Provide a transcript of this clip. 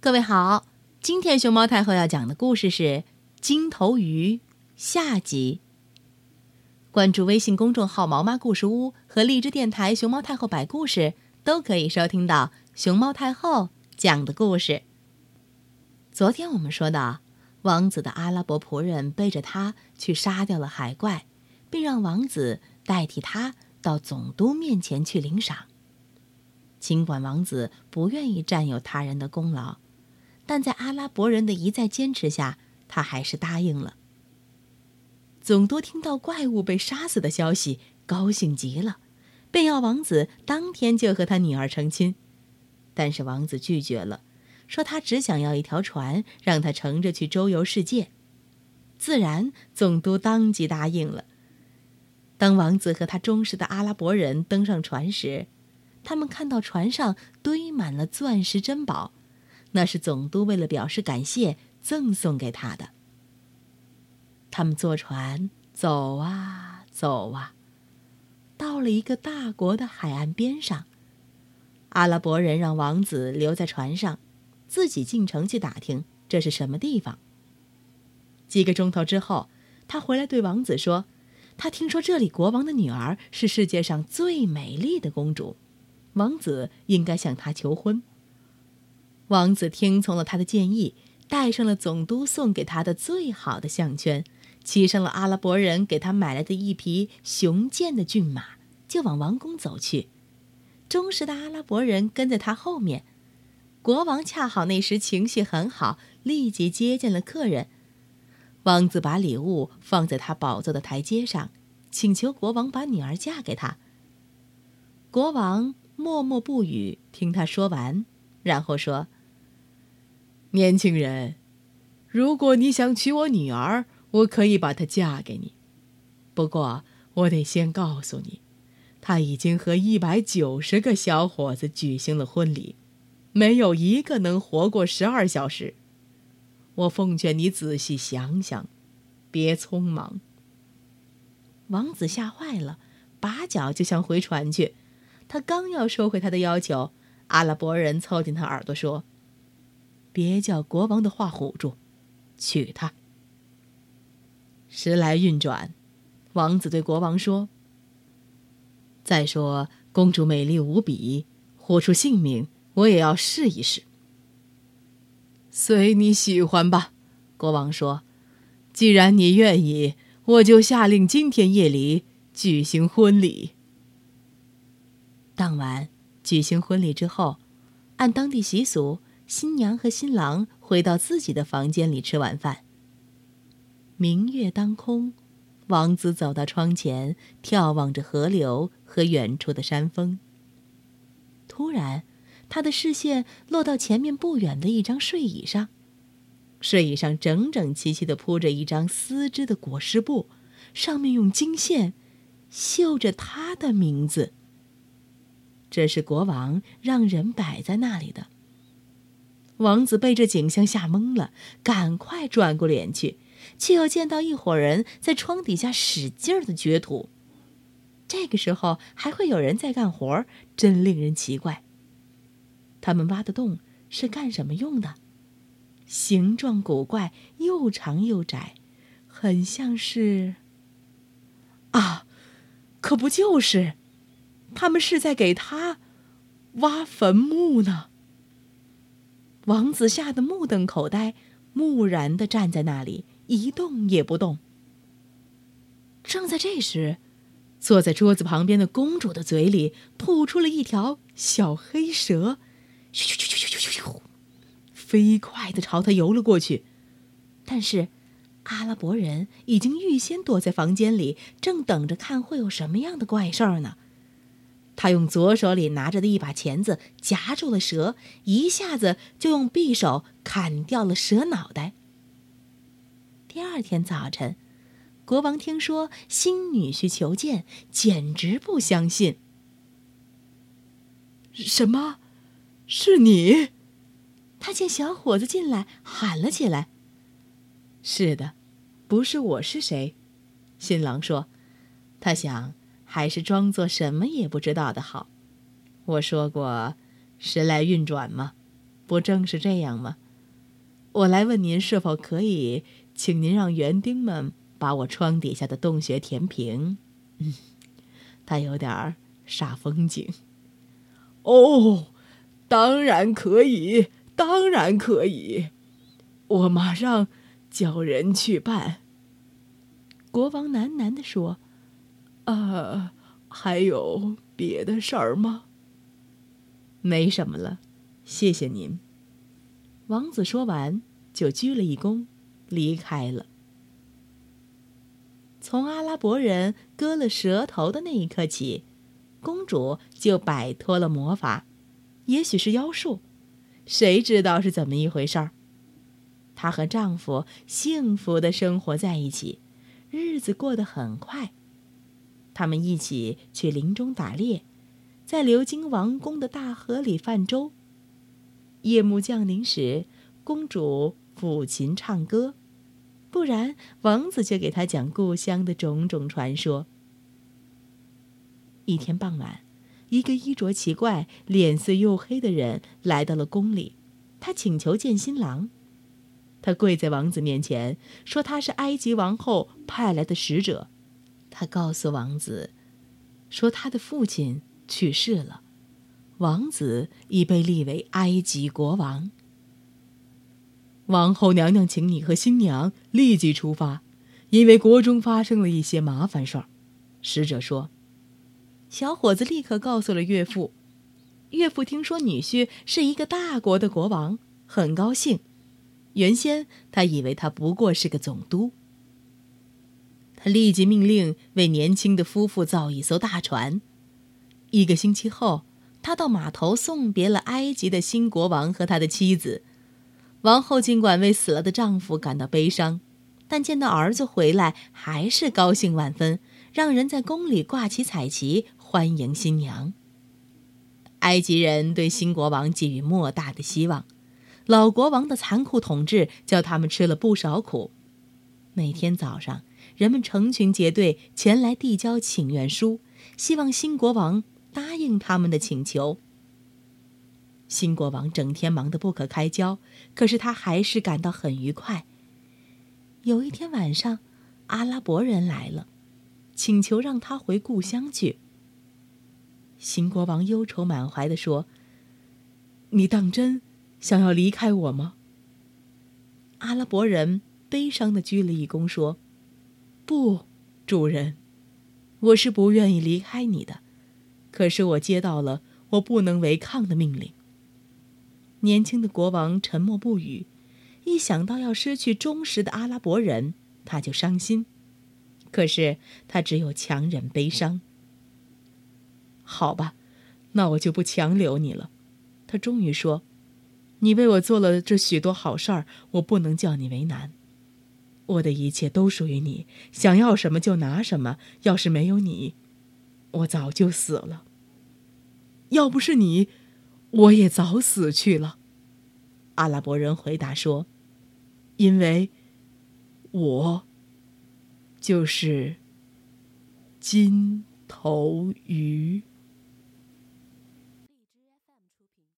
各位好，今天熊猫太后要讲的故事是《金头鱼》下集。关注微信公众号“毛妈故事屋”和荔枝电台“熊猫太后摆故事”，都可以收听到熊猫太后讲的故事。昨天我们说到，王子的阿拉伯仆人背着他去杀掉了海怪，并让王子代替他到总督面前去领赏。尽管王子不愿意占有他人的功劳。但在阿拉伯人的一再坚持下，他还是答应了。总督听到怪物被杀死的消息，高兴极了，便要王子当天就和他女儿成亲。但是王子拒绝了，说他只想要一条船，让他乘着去周游世界。自然，总督当即答应了。当王子和他忠实的阿拉伯人登上船时，他们看到船上堆满了钻石珍宝。那是总督为了表示感谢赠送给他的。他们坐船走啊走啊，到了一个大国的海岸边上。阿拉伯人让王子留在船上，自己进城去打听这是什么地方。几个钟头之后，他回来对王子说：“他听说这里国王的女儿是世界上最美丽的公主，王子应该向她求婚。”王子听从了他的建议，戴上了总督送给他的最好的项圈，骑上了阿拉伯人给他买来的一匹雄健的骏马，就往王宫走去。忠实的阿拉伯人跟在他后面。国王恰好那时情绪很好，立即接见了客人。王子把礼物放在他宝座的台阶上，请求国王把女儿嫁给他。国王默默不语，听他说完，然后说。年轻人，如果你想娶我女儿，我可以把她嫁给你。不过，我得先告诉你，她已经和一百九十个小伙子举行了婚礼，没有一个能活过十二小时。我奉劝你仔细想想，别匆忙。王子吓坏了，拔脚就想回船去。他刚要收回他的要求，阿拉伯人凑近他耳朵说。别叫国王的话唬住，娶她。时来运转，王子对国王说：“再说，公主美丽无比，豁出性命，我也要试一试。”随你喜欢吧，国王说：“既然你愿意，我就下令今天夜里举行婚礼。”当晚举行婚礼之后，按当地习俗。新娘和新郎回到自己的房间里吃晚饭。明月当空，王子走到窗前，眺望着河流和远处的山峰。突然，他的视线落到前面不远的一张睡椅上，睡椅上整整齐齐地铺着一张丝织的裹尸布，上面用金线绣着他的名字。这是国王让人摆在那里的。王子被这景象吓懵了，赶快转过脸去，却又见到一伙人在窗底下使劲儿的掘土。这个时候还会有人在干活，真令人奇怪。他们挖的洞是干什么用的？形状古怪，又长又窄，很像是……啊，可不就是？他们是在给他挖坟墓呢。王子吓得目瞪口呆，木然的站在那里，一动也不动。正在这时，坐在桌子旁边的公主的嘴里吐出了一条小黑蛇，咻咻咻咻咻咻咻，飞快的朝他游了过去。但是，阿拉伯人已经预先躲在房间里，正等着看会有什么样的怪事儿呢。他用左手里拿着的一把钳子夹住了蛇，一下子就用匕首砍掉了蛇脑袋。第二天早晨，国王听说新女婿求见，简直不相信。什么？是你？他见小伙子进来，喊了起来：“是的，不是我是谁？”新郎说：“他想。”还是装作什么也不知道的好。我说过，时来运转吗？不正是这样吗？我来问您，是否可以请您让园丁们把我窗底下的洞穴填平？嗯，他有点儿煞风景。哦，当然可以，当然可以，我马上叫人去办。国王喃喃地说：“呃，还有别的事儿吗？”“没什么了，谢谢您。”王子说完，就鞠了一躬，离开了。从阿拉伯人割了舌头的那一刻起，公主就摆脱了魔法，也许是妖术，谁知道是怎么一回事儿？她和丈夫幸福的生活在一起。日子过得很快，他们一起去林中打猎，在流经王宫的大河里泛舟。夜幕降临时，公主抚琴唱歌，不然王子却给她讲故乡的种种传说。一天傍晚，一个衣着奇怪、脸色黝黑的人来到了宫里，他请求见新郎。他跪在王子面前，说他是埃及王后派来的使者。他告诉王子，说他的父亲去世了，王子已被立为埃及国王。王后娘娘请你和新娘立即出发，因为国中发生了一些麻烦事儿。使者说，小伙子立刻告诉了岳父。岳父听说女婿是一个大国的国王，很高兴。原先他以为他不过是个总督。他立即命令为年轻的夫妇造一艘大船。一个星期后，他到码头送别了埃及的新国王和他的妻子。王后尽管为死了的丈夫感到悲伤，但见到儿子回来，还是高兴万分，让人在宫里挂起彩旗欢迎新娘。埃及人对新国王寄予莫大的希望。老国王的残酷统治叫他们吃了不少苦。每天早上，人们成群结队前来递交请愿书，希望新国王答应他们的请求。新国王整天忙得不可开交，可是他还是感到很愉快。有一天晚上，阿拉伯人来了，请求让他回故乡去。新国王忧愁满怀地说：“你当真？”想要离开我吗？阿拉伯人悲伤的鞠了一躬，说：“不，主人，我是不愿意离开你的。可是我接到了我不能违抗的命令。”年轻的国王沉默不语，一想到要失去忠实的阿拉伯人，他就伤心。可是他只有强忍悲伤。好吧，那我就不强留你了。他终于说。你为我做了这许多好事儿，我不能叫你为难。我的一切都属于你，想要什么就拿什么。要是没有你，我早就死了。要不是你，我也早死去了。阿拉伯人回答说：“因为，我就是金头鱼。”